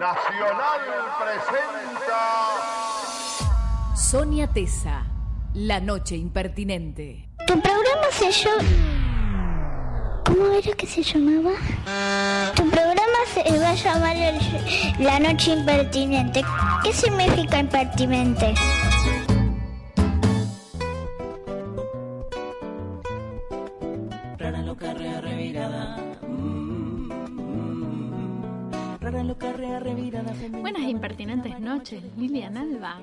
Nacional presenta Sonia Tesa, La Noche Impertinente. Tu programa se llama... ¿Cómo era que se llamaba? Tu programa se va a llamar el- La Noche Impertinente. ¿Qué significa impertinente?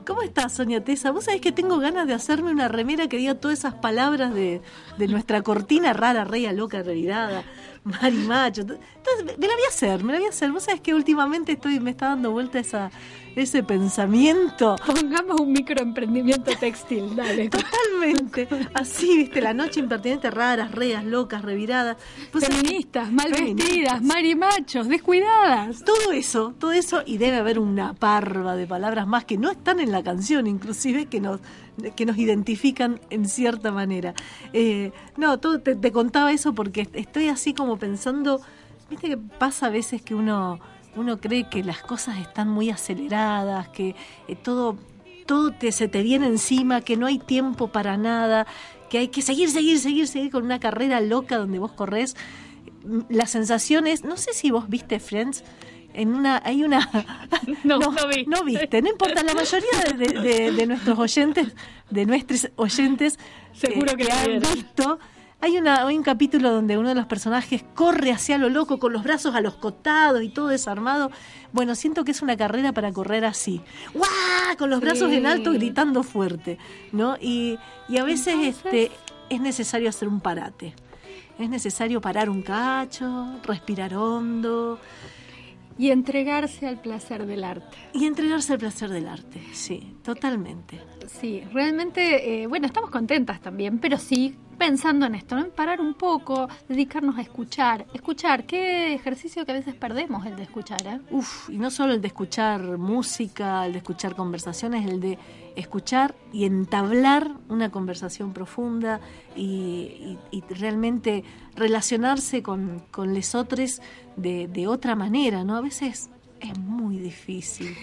¿Cómo estás, Sonia Tesa? Vos sabés que tengo ganas de hacerme una remera que diga todas esas palabras de, de nuestra cortina rara, reya, loca, revirada, marimacho. Entonces, me la voy a hacer, me la voy a hacer. Vos sabés que últimamente estoy, me está dando vuelta esa, ese pensamiento. Pongamos un microemprendimiento textil, dale. Totalmente. Así, viste, la noche impertinente, raras, reas, locas, reviradas. Feministas, mal Feministas. vestidas, marimachos, descuidadas. Todo eso, todo eso, y debe haber una parva de palabras más que no están en la canción, inclusive, que nos, que nos identifican en cierta manera. Eh, no, todo, te, te contaba eso porque estoy así como pensando, viste que pasa a veces que uno, uno cree que las cosas están muy aceleradas, que eh, todo, todo te, se te viene encima, que no hay tiempo para nada, que hay que seguir, seguir, seguir, seguir con una carrera loca donde vos corres la sensación es, no sé si vos viste Friends, en una, hay una... No, no vi. No viste, no importa, la mayoría de, de- de- de nuestros oyentes, de nuestros oyentes, Seguro que la han vieron. visto, hay, una, hay un capítulo donde uno de los personajes corre hacia lo loco con los brazos a los costados y todo desarmado. Bueno, siento que es una carrera para correr así. ¡Guau! Con los brazos en alto gritando fuerte, ¿no? Y, y a veces Entonces- este, es necesario hacer un parate. Es necesario parar un cacho, respirar hondo Y entregarse al placer del arte. y entregarse al placer del arte. Sí, totalmente. Sí, realmente, eh, bueno, estamos contentas también, pero sí pensando en esto, ¿no? En parar un poco, dedicarnos a escuchar. Escuchar, qué ejercicio que a veces perdemos el de escuchar, ¿eh? Uf, y no solo el de escuchar música, el de escuchar conversaciones, el de escuchar y entablar una conversación profunda y, realmente relacionarse con, con lesotres de, de otra manera, ¿no? A veces es muy difícil,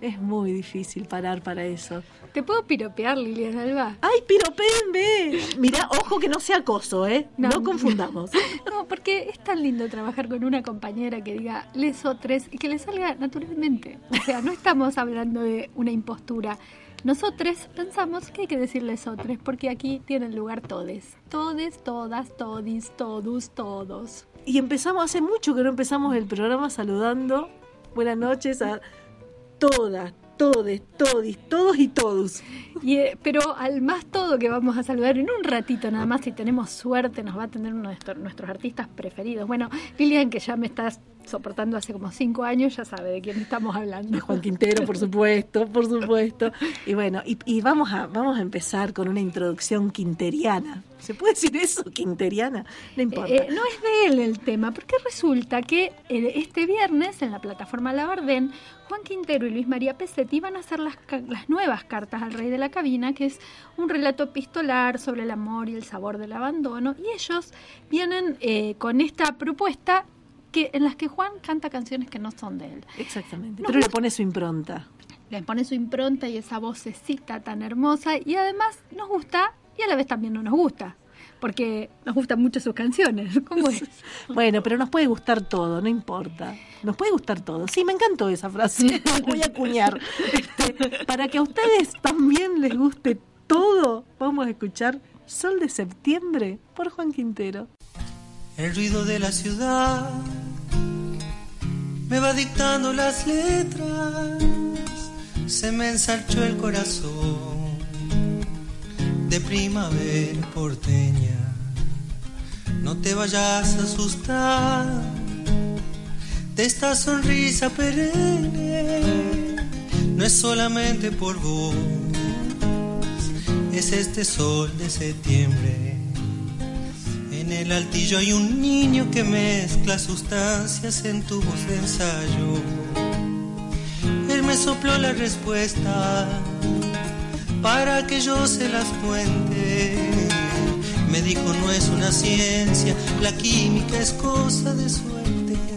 es muy difícil parar para eso. ¿Te puedo piropear, Lilian Alba? ¡Ay, piropéenme! Mirá, ojo que no sea acoso, ¿eh? No. No, confundamos. No, porque es tan lindo trabajar con una compañera que diga lesotres y que le salga naturalmente. O sea, no estamos hablando de una impostura. Nosotros pensamos que hay que decir lesotres porque aquí tienen lugar todes. Todes, todas, todis, todos, todos. Y empezamos, hace mucho que no empezamos el programa saludando. Buenas noches a todas, todes, todis, todos y todos. Eh, pero al más todo que vamos a saludar en un ratito nada más, si tenemos suerte, nos va a tener uno de nuestros artistas preferidos. Bueno, Lilian, que ya me estás soportando hace como cinco años, ya sabe de quién estamos hablando. De Juan Quintero, por supuesto, por supuesto. Y bueno, y, y vamos, a, vamos a empezar con una introducción quinteriana. ¿Se puede decir eso, quinteriana? No importa. Eh, no es de él el tema, porque resulta que eh, este viernes en la plataforma Labardén, Juan Quintero y Luis María Pesetti van a hacer las, las nuevas cartas al rey de la cabina, que es un relato epistolar sobre el amor y el sabor del abandono, y ellos vienen eh, con esta propuesta que en las que Juan canta canciones que no son de él. Exactamente. no, Pero le pone su impronta. Le pone su impronta y esa vocecita tan hermosa, y además nos gusta y a la vez también no nos gusta. Porque nos gustan mucho sus canciones. ¿Cómo es? Bueno, pero nos puede gustar todo, no importa. Nos puede gustar todo. Sí, me encantó esa frase. Voy a acuñar. Este, para que a ustedes también les guste todo, vamos a escuchar Sol de Septiembre por Juan Quintero. El ruido de la ciudad me va dictando las letras, se me ensalchó el corazón de primavera porteña. No te vayas a asustar de esta sonrisa perenne, no es solamente por vos, es este sol de septiembre. El altillo hay un niño que mezcla sustancias en tu voz de ensayo. Él me sopló la respuesta para que yo se las cuente. Me dijo no es una ciencia, la química es cosa de suerte.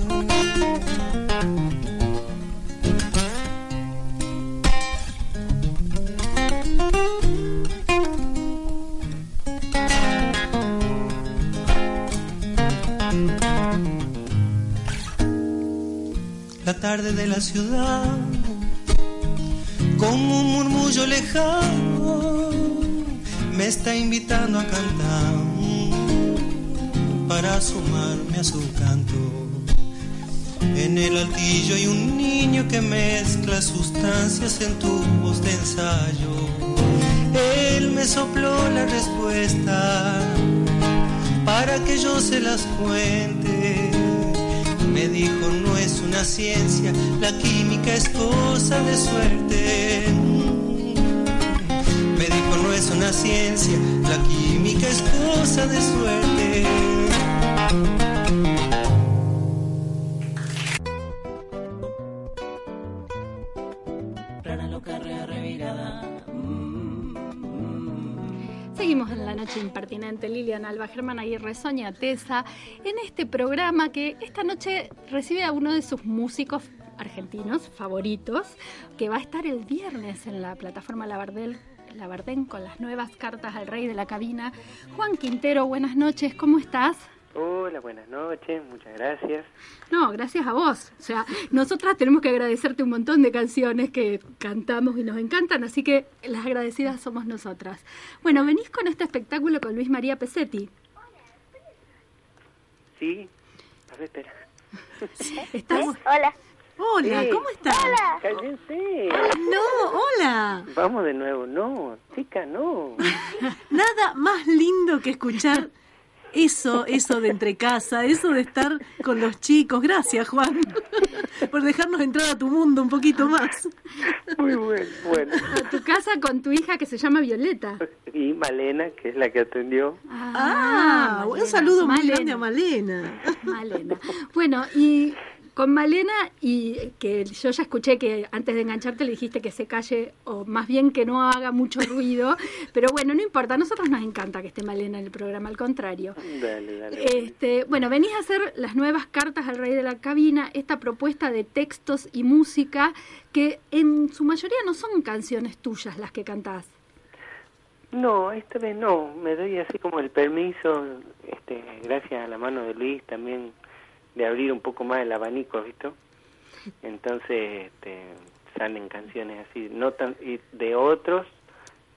De la ciudad, como un murmullo lejano, me está invitando a cantar para sumarme a su canto. En el altillo hay un niño que mezcla sustancias en tubos de ensayo. Él me sopló la respuesta para que yo se las cuente. Me dijo, no es una ciencia, la química es cosa de suerte. Me dijo, no es una ciencia, la química es cosa de suerte. Noche impertinente, Lilian Alba, Germán Aguirre, Soña Tesa, en este programa que esta noche recibe a uno de sus músicos argentinos favoritos, que va a estar el viernes en la plataforma Labardel, Labardén con las nuevas cartas al rey de la cabina. Juan Quintero, buenas noches, ¿cómo estás? Hola, buenas noches, muchas gracias. No, gracias a vos. O sea, nosotras tenemos que agradecerte un montón de canciones que cantamos y nos encantan, así que las agradecidas somos nosotras. Bueno, venís con este espectáculo con Luis María Pesetti. Sí, a ver, espera. Estás... Hola. Hola, Sí. ¿cómo estás? Cállense. No, hola. Vamos de nuevo. No, chica, no. Nada más lindo que escuchar eso, eso de entre casa, eso de estar con los chicos. Gracias, Juan, por dejarnos entrar a tu mundo un poquito más. Muy bueno. Bueno. A tu casa con tu hija que se llama Violeta. Y Malena, que es la que atendió. Ah, un Malena. saludo muy Malena. grande a Malena. Malena. Bueno, y con Malena, y que yo ya escuché que antes de engancharte le dijiste que se calle, o más bien que no haga mucho ruido, pero bueno, no importa, a nosotros nos encanta que esté Malena en el programa, al contrario. Dale, dale. Este, bueno, venís a hacer las nuevas cartas al rey de la cabina, esta propuesta de textos y música que en su mayoría no son canciones tuyas las que cantás. No, esta vez no. Me doy así como el permiso, este, gracias a la mano de Luis también, de abrir un poco más el abanico, ¿visto? Entonces este, salen canciones así, no tan y de otros,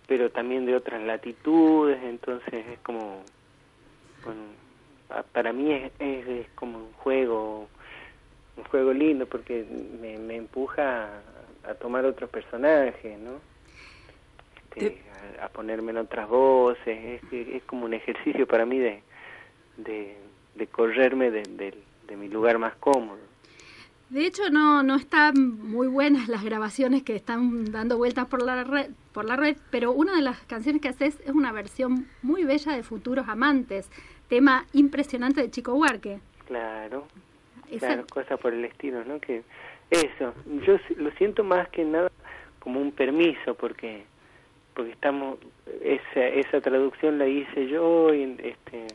pero también de otras latitudes. Entonces es como, bueno, pa- para mí es, es, es como un juego, un juego lindo porque me, me empuja a, a tomar otros personajes, ¿no? Este, a, a ponerme en otras voces, es, es como un ejercicio para mí de, de, de correrme de, de- de mi lugar más cómodo. De hecho, no, no están muy buenas las grabaciones que están dando vueltas por la red, por la red, pero una de las canciones que haces es una versión muy bella de Futuros Amantes, tema impresionante de Chico Huarque. Claro, Esa- claro, cosas por el estilo, ¿no? Que eso, yo lo siento más que nada como un permiso porque porque estamos esa esa traducción la hice yo y este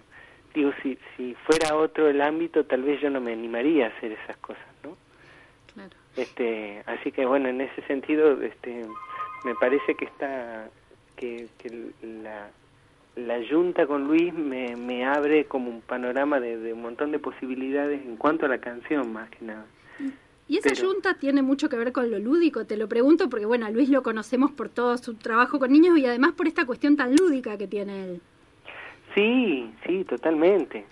digo si si fuera otro el ámbito tal vez yo no me animaría a hacer esas cosas, ¿no? Claro. este así que bueno en ese sentido este me parece que está que, que la la junta con Luis me, me abre como un panorama de, de un montón de posibilidades en cuanto a la canción más que nada Y esa Pero- yunta tiene mucho que ver con lo lúdico, te lo pregunto porque, bueno, a Luis lo conocemos por todo su trabajo con niños y además por esta cuestión tan lúdica que tiene él. Sí sí totalmente.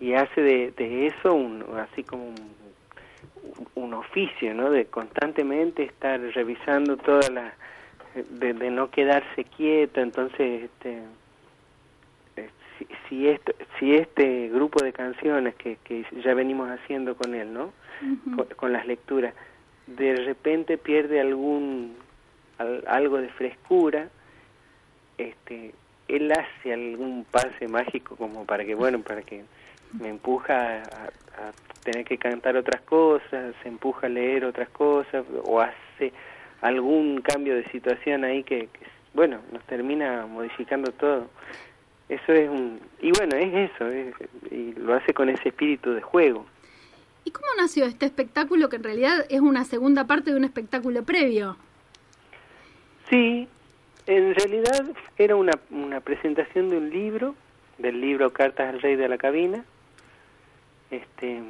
Y hace de, de eso un así como un, un oficio no de constantemente estar revisando todas las de, de no quedarse quieto. Entonces este eh, si, si este si este grupo de canciones que, que ya venimos haciendo con él no con, con las lecturas de repente pierde algún al- algo de frescura este él hace algún pase mágico como para que bueno para que me empuja a, a tener que cantar otras cosas se empuja a leer otras cosas o hace algún cambio de situación ahí que, que, bueno nos termina modificando todo eso es un y bueno es eso es- y lo hace con ese espíritu de juego ¿Y cómo nació este espectáculo que en realidad es una segunda parte de un espectáculo previo? Sí, en realidad era una, una presentación de un libro, del libro Cartas al Rey de la Cabina. Este,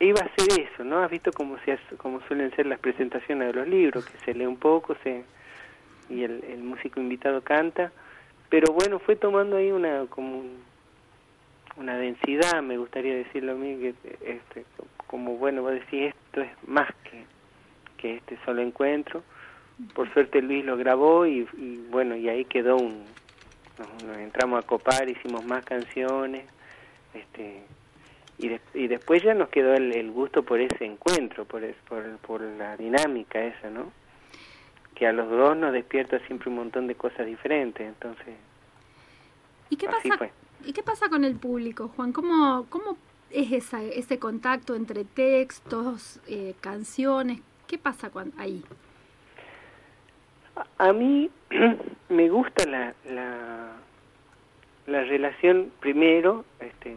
iba a ser eso, ¿no? Has visto cómo, se cómo suelen ser las presentaciones de los libros, que se lee un poco se y el, el músico invitado canta, pero bueno, fue tomando ahí una como un- una densidad, me gustaría decirlo a mí, que este, como bueno, vos decís, esto es más que, que este solo encuentro. Por suerte Luis lo grabó y, y bueno, y ahí quedó un... Nos, nos entramos a copar, hicimos más canciones, este y, de- y después ya nos quedó el, el gusto por ese encuentro, por, es- por, por la dinámica esa, ¿no? Que a los dos nos despierta siempre un montón de cosas diferentes, entonces ¿Y qué así pasa? fue. ¿Y qué pasa con el público, Juan? ¿Cómo, cómo es esa, ese contacto entre textos, eh, canciones? ¿Qué pasa cuan- ahí? A- mí me gusta la, la, la relación primero este,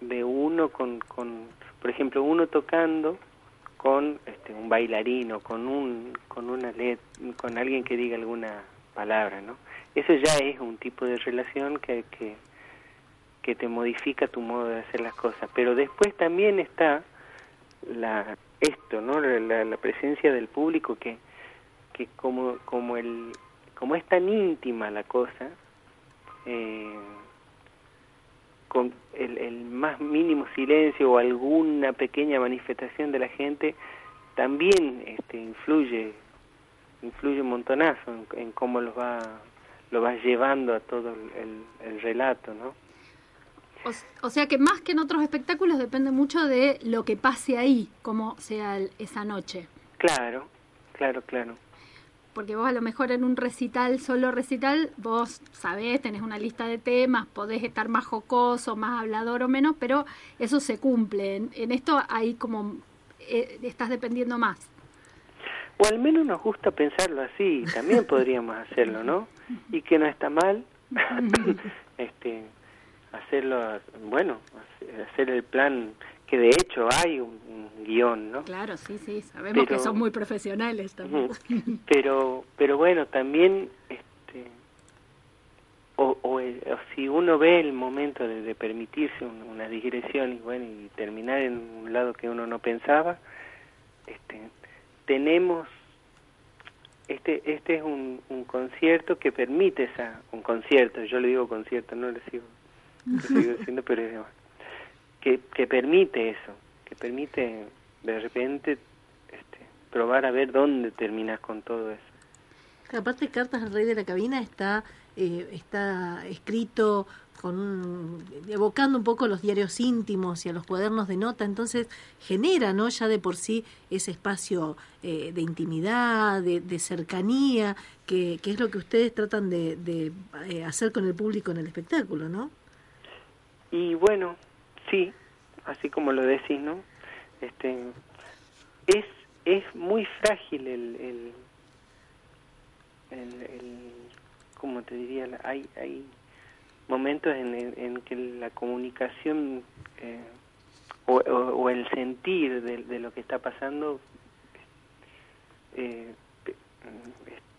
de uno con, con, por ejemplo, uno tocando con este, un bailarino, con un, con una con alguien que diga alguna palabra, ¿no? Eso ya es un tipo de relación que, que, que te modifica tu modo de hacer las cosas. Pero después también está la esto, ¿no? La- la presencia del público que que como como el como es tan íntima la cosa eh, con el, el más mínimo silencio o alguna pequeña manifestación de la gente también este influye influye un montonazo en, en cómo los va lo vas llevando a todo el, el- el relato no O, sea que más que en otros espectáculos depende mucho de lo que pase ahí, como sea el- esa noche. claro claro claro Porque vos a lo mejor en un recital, solo recital, vos sabés, tenés una lista de temas, podés estar más jocoso, más hablador o menos, pero eso se cumple. En, en esto ahí como eh, estás dependiendo más. O al menos nos gusta pensarlo así, también podríamos hacerlo, ¿no? Y que no está mal este hacerlo, bueno, hacer el plan, que de hecho hay un, un guion, ¿no? Claro, sí, sí, sabemos que Pero- son muy profesionales también. Pero, pero bueno, también, este, o, o, el- o si uno ve el momento de, de permitirse un- una digresión y bueno, y terminar en un lado que uno no pensaba, este, tenemos, este, este es un, un concierto que permite esa, un concierto, yo le digo concierto, no le sigo, le sigo diciendo, pero es, que, que permite eso, que permite de repente este, probar a ver dónde terminas con todo eso. Aparte, Cartas al Rey de la Cabina está, eh, está escrito con un- evocando un poco los diarios íntimos y a los cuadernos de nota, entonces genera, ¿no? Ya de por sí ese espacio eh, de intimidad, de, de cercanía, que, que es lo que ustedes tratan de, de, eh, hacer con el público en el espectáculo, ¿no? Y bueno, sí, así como lo decís, ¿no? Este, es, es muy frágil el, el, el, el- ¿cómo te diría? Hay, hay momentos en, en, en que la comunicación eh, o, o- o el sentir de, de lo que está pasando eh,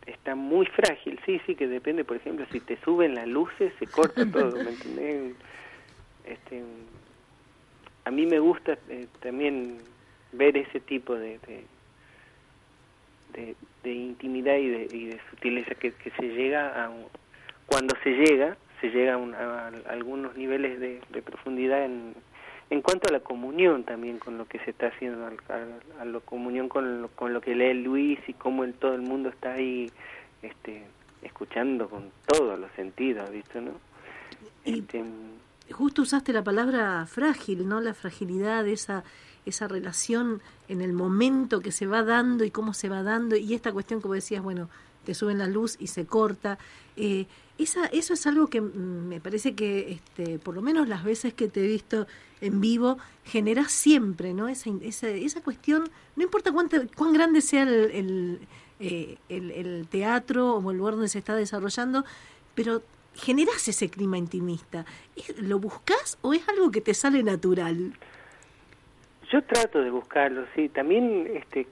está muy frágil. Sí, sí, que depende, por ejemplo, si te suben las luces, se corta todo, ¿me entendés? Este, a mí me gusta eh, también ver ese tipo de, de, de, de intimidad y de, y de sutileza que, que se llega a cuando se llega se llega a, un- a- a algunos niveles de, de profundidad en, en cuanto a la comunión también con lo que se está haciendo al- a, la comunión con lo, con lo que lee Luis y cómo el, todo el mundo está ahí este escuchando con todos los sentidos ¿viste, no? Y- Este, Justo usaste la palabra frágil, ¿no? La fragilidad, esa, esa relación en el momento que se va dando y cómo se va dando, y esta cuestión, como decías, bueno, te suben la luz y se corta. Eh, esa, eso es algo que me parece que, este, por lo menos las veces que te he visto en vivo, generas siempre, ¿no? Esa, esa, esa cuestión, no importa cuánto, cuán grande sea el, el, eh, el- el teatro o el lugar donde se está desarrollando, pero generas ese clima intimista. ¿Es- ¿Lo buscas o es algo que te sale natural? Yo trato de buscarlo, sí. También este,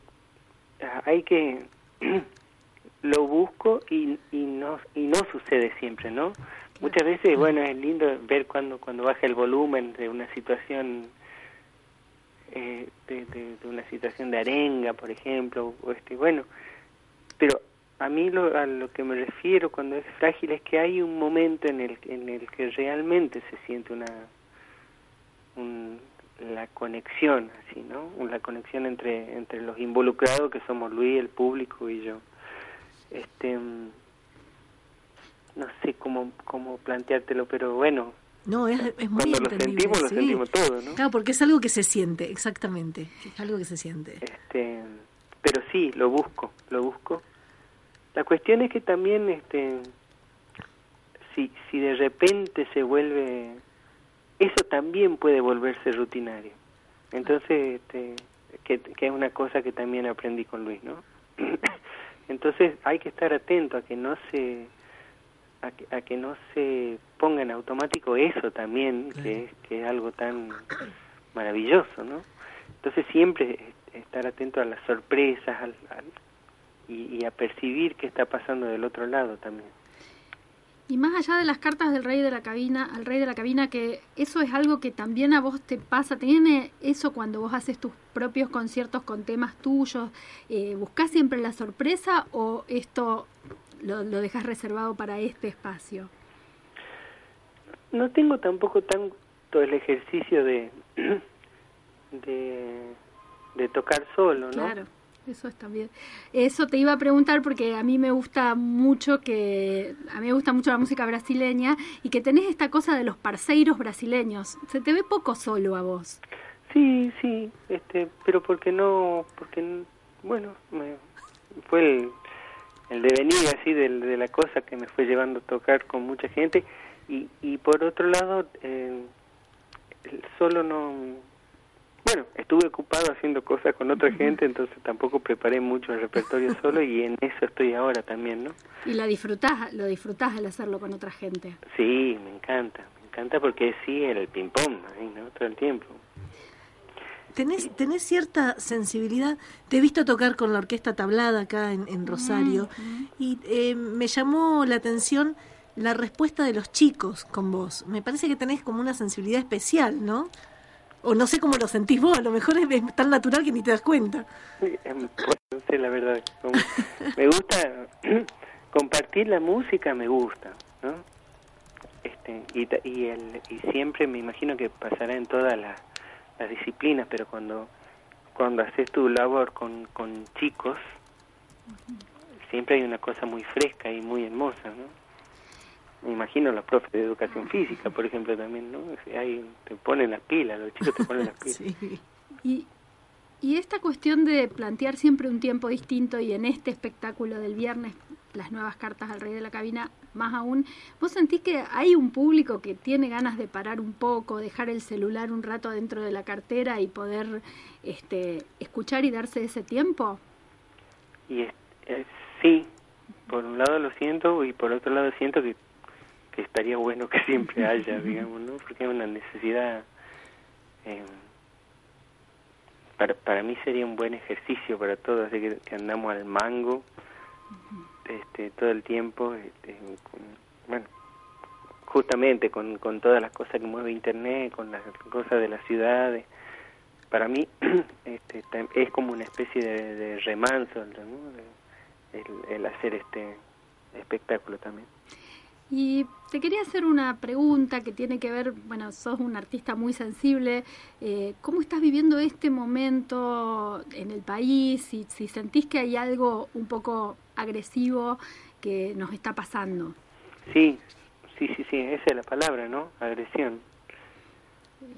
hay que lo busco y, y no y no sucede siempre, ¿no? Muchas veces, bueno, es lindo ver cuando cuando baja el volumen de una situación, eh, de, de- de una situación de arenga, por ejemplo, o este, bueno, pero a mí lo, a lo que me refiero cuando es frágil es que hay un momento en el, en el que realmente se siente una un- la conexión, así, ¿no? La conexión entre entre los involucrados que somos Luis, el público y yo. Este mm, no sé cómo cómo planteártelo, pero bueno, No, es, es muy cuando lo sentimos lo sí. sentimos todo, ¿no? Claro, porque es algo que se siente, exactamente. Es algo que se siente. Este, pero sí, lo busco, lo busco. La cuestión es que también, este, si, si de repente se vuelve, eso también puede volverse rutinario. Entonces, este, que, que es una cosa que también aprendí con Luis, ¿no? Entonces hay que estar atento a que no se a que, a que no se ponga en automático eso también, que, es, que es algo tan maravilloso, ¿no? Entonces siempre estar atento a las sorpresas al, al- y, y a percibir qué está pasando del otro lado también. Y más allá de las cartas del rey de la cabina, al rey de la cabina, que eso es algo que también a vos te pasa, ¿tiene eso cuando vos haces tus propios conciertos con temas tuyos? Eh, ¿Buscás siempre la sorpresa o esto lo, lo dejas reservado para este espacio? No tengo tampoco tanto el ejercicio de de, de tocar solo, ¿no? Claro, eso está bien. Eso te iba a preguntar porque a mí me gusta mucho que a mí me gusta mucho la música brasileña y que tenés esta cosa de los parceiros brasileños. Se te ve poco solo a vos. Sí, sí, este, pero porque no, porque bueno, me, fue el, el devenir así del- de, la cosa que me fue llevando a tocar con mucha gente y, y por otro lado, eh, solo no, bueno, estuve ocupado haciendo cosas con otra gente, entonces tampoco preparé mucho el repertorio solo y en eso estoy ahora también, ¿no? Y la disfrutás, lo disfrutás al hacerlo con otra gente. Sí, me encanta, me encanta porque sí, el ping pong, ahí, ¿no? Todo el tiempo. ¿Tenés, tenés cierta sensibilidad. Te he visto tocar con la orquesta tablada acá en, en Rosario y eh, me llamó la atención la respuesta de los chicos con vos. Me parece que tenés como una sensibilidad especial, ¿no? O no sé cómo lo sentís vos, a lo mejor es, es tan natural que ni te das cuenta. Em, no sé la verdad. como- me gusta compartir la música, me gusta, ¿no? Este, y, y, el, y siempre me imagino que pasará en todas las, las disciplinas, pero cuando cuando haces tu labor con, con chicos, siempre hay una cosa muy fresca y muy hermosa, ¿no? Me imagino los profes de educación física, por ejemplo, también, ¿no? Ahí te ponen las pilas, los chicos te ponen las pilas. Sí. Y, y esta cuestión de plantear siempre un tiempo distinto y en este espectáculo del viernes, las nuevas cartas al rey de la cabina, más aún, ¿vos sentís que hay un público que tiene ganas de parar un poco, dejar el celular un rato dentro de la cartera y poder este, escuchar y darse ese tiempo? Y es- es- sí, por un lado lo siento y por otro lado siento que, que estaría bueno que siempre haya, digamos, ¿no? Porque es una necesidad. eh, para, para mí sería un buen ejercicio para todos, así que, que andamos al mango este, todo el tiempo, este, con- bueno, justamente con, con todas las cosas que mueve Internet, con las cosas de las ciudades. Para mí este, es como una especie de, de remanso ¿no? El hacer este espectáculo también. Y te quería hacer una pregunta que tiene que ver, bueno, sos un artista muy sensible, eh, ¿cómo estás viviendo este momento en el país? Si, si sentís que hay algo un poco agresivo que nos está pasando. Sí, sí, sí, sí, esa es la palabra, ¿no? Agresión.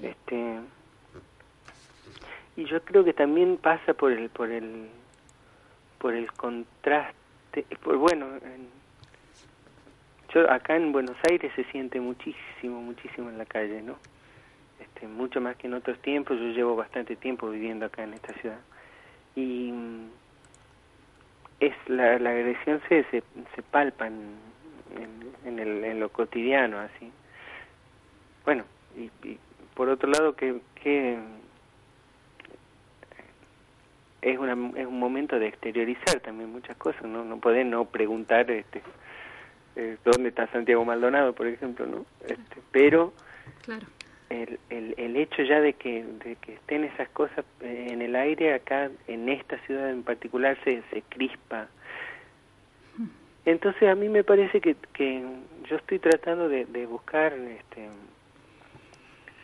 Este y yo creo que también pasa por el por el por el contraste, por bueno, en- yo acá en Buenos Aires se siente muchísimo, muchísimo en la calle, ¿no? Este, mucho más que en otros tiempos. Yo llevo bastante tiempo viviendo acá en esta ciudad y mm, es la, la agresión se, se, se palpa en, en, el, en lo cotidiano así bueno y, y por otro lado que, que es una es un momento de exteriorizar también muchas cosas no no poder no preguntar este eh, dónde está Santiago Maldonado por ejemplo no este, pero Claro. el, el, el hecho ya de que, de que estén esas cosas eh, en el aire acá, en esta ciudad en particular, se, se crispa. Entonces a mí me parece que, que yo estoy tratando de, de buscar este,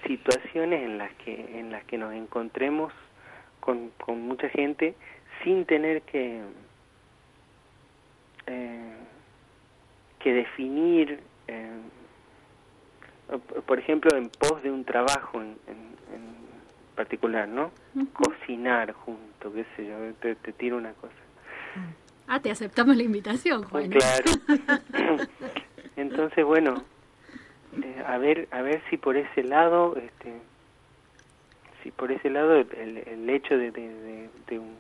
situaciones en las que en las que nos encontremos con, con mucha gente sin tener que eh, que definir eh, por ejemplo en pos de un trabajo en, en, en particular no cocinar junto qué sé yo te, te tiro una cosa. Ah, te aceptamos la invitación, Juan. claro. Entonces bueno eh, a ver a ver si por ese lado este si por ese lado el, el hecho de, de, de, de un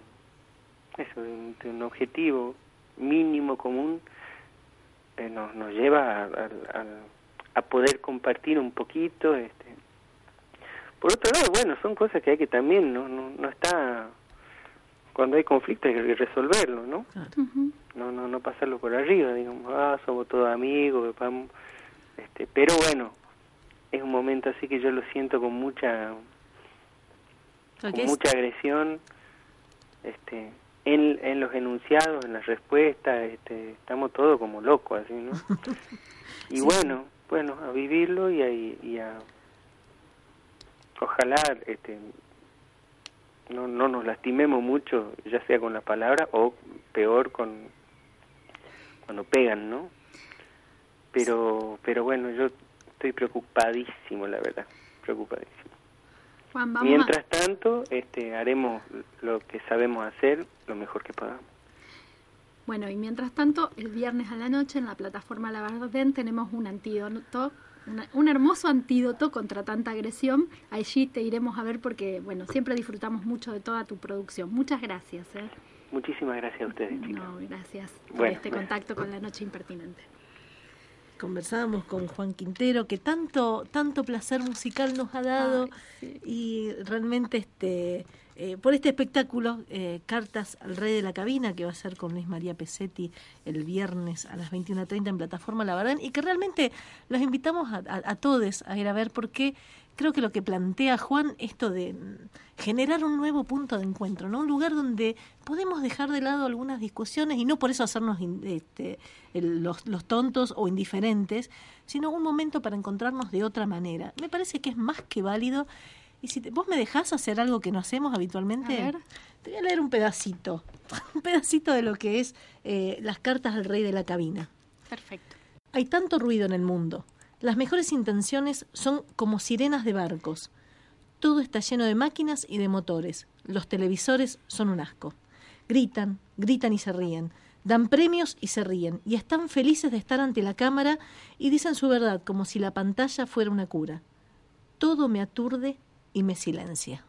eso de un, de un objetivo mínimo común eh, nos nos lleva a, a, poder compartir un poquito este. Por otro lado bueno son cosas que hay que también no no, no está cuando hay conflicto hay que resolverlo no no no no pasarlo por arriba digamos ah somos todos amigos vamos este pero bueno es un momento así que yo lo siento con mucha con mucha agresión este en, en los enunciados en las respuestas este estamos todos como locos así no y Sí. bueno bueno a vivirlo y a, y a ojalá este no no nos lastimemos mucho ya sea con la palabra o peor con cuando pegan no pero pero bueno yo estoy preocupadísimo la verdad preocupadísimo Juan, vamos mientras a... tanto este haremos lo que sabemos hacer lo mejor que podamos Bueno, y mientras tanto, el viernes a la noche en la plataforma La Verdad tenemos un antídoto, una- un hermoso antídoto contra tanta agresión. Allí te iremos a ver porque, bueno, siempre disfrutamos mucho de toda tu producción. Muchas gracias. ¿eh? muchísimas gracias a ustedes chicos No, gracias por este bueno. contacto con la noche impertinente. Conversábamos con Juan Quintero, que tanto, tanto placer musical nos ha dado Ay, sí. y realmente este eh, por este espectáculo, eh, Cartas al Rey de la Cabina, que va a ser con Luis María Pesetti el viernes a las 21.30 en plataforma La Verdad, y que realmente los invitamos a, a, a todos a ir a ver porque creo que lo que plantea Juan, esto de generar un nuevo punto de encuentro, ¿no? Un lugar donde podemos dejar de lado algunas discusiones y no por eso hacernos este, los, los tontos o indiferentes, sino un momento para encontrarnos de otra manera. Me parece que es más que válido. Y si te- vos me dejás hacer algo que no hacemos habitualmente, A ver. te voy a leer un pedacito, un pedacito de lo que es eh, las cartas al rey de la cabina. Perfecto. Hay tanto ruido en el mundo. Las mejores intenciones son como sirenas de barcos. Todo está lleno de máquinas y de motores. Los televisores son un asco. Gritan, gritan y se ríen. Dan premios y se ríen. Y están felices de estar ante la cámara y dicen su verdad como si la pantalla fuera una cura. Todo me aturde y me silencia.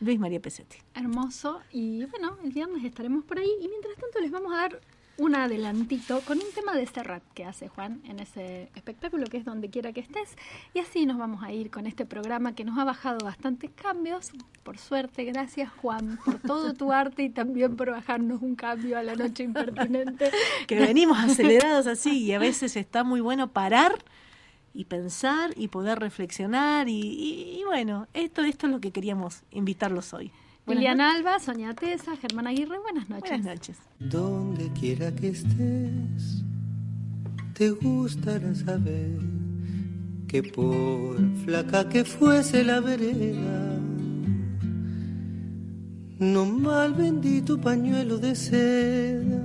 Luis María Pesetti. Hermoso. Y bueno, el viernes estaremos por ahí. Y mientras tanto les vamos a dar un adelantito con un tema de Serrat que hace Juan en ese espectáculo que es donde quiera que estés. Y así nos vamos a ir con este programa que nos ha bajado bastantes cambios. Por suerte, gracias Juan por todo tu arte y también por bajarnos un cambio a la noche impertinente. que venimos acelerados así y a veces está muy bueno parar y pensar y poder reflexionar y, y- y bueno, esto, esto es lo que queríamos invitarlos hoy. Liliana Alba, Sonia Tesa, Germán Aguirre, buenas no- noches. Buenas noches. Donde quiera que estés, te gustará saber que por flaca que fuese la vereda, no mal vendí tu pañuelo de seda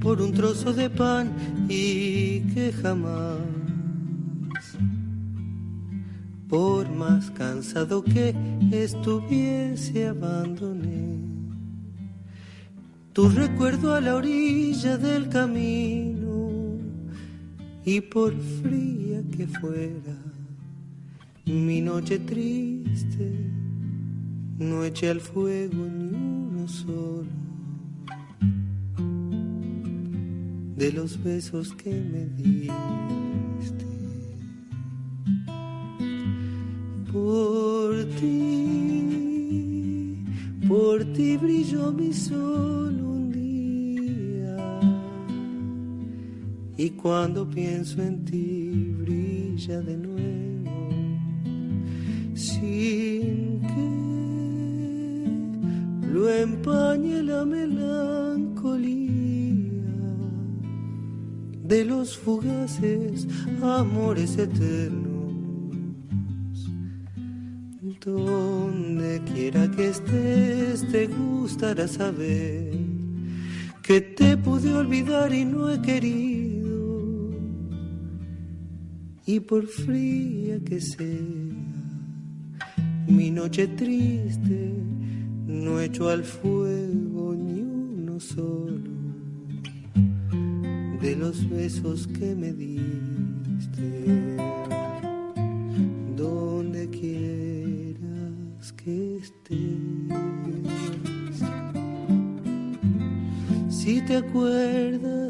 por un trozo de pan y que jamás, por más cansado que estuviese, abandoné tu recuerdo a la orilla del camino y por fría que fuera mi noche triste no eché al fuego ni uno solo. De los besos que me diste por ti, por ti brilló mi sol un día. Y cuando pienso en ti, brilla de nuevo sin que lo empañe la melancolía de los fugaces amores eternos. Donde quiera que estés, te gustará saber que te pude olvidar y no he querido. Y por fría que sea mi noche triste, no echo al fuego ni uno solo de los besos que me diste. Si te acuerdas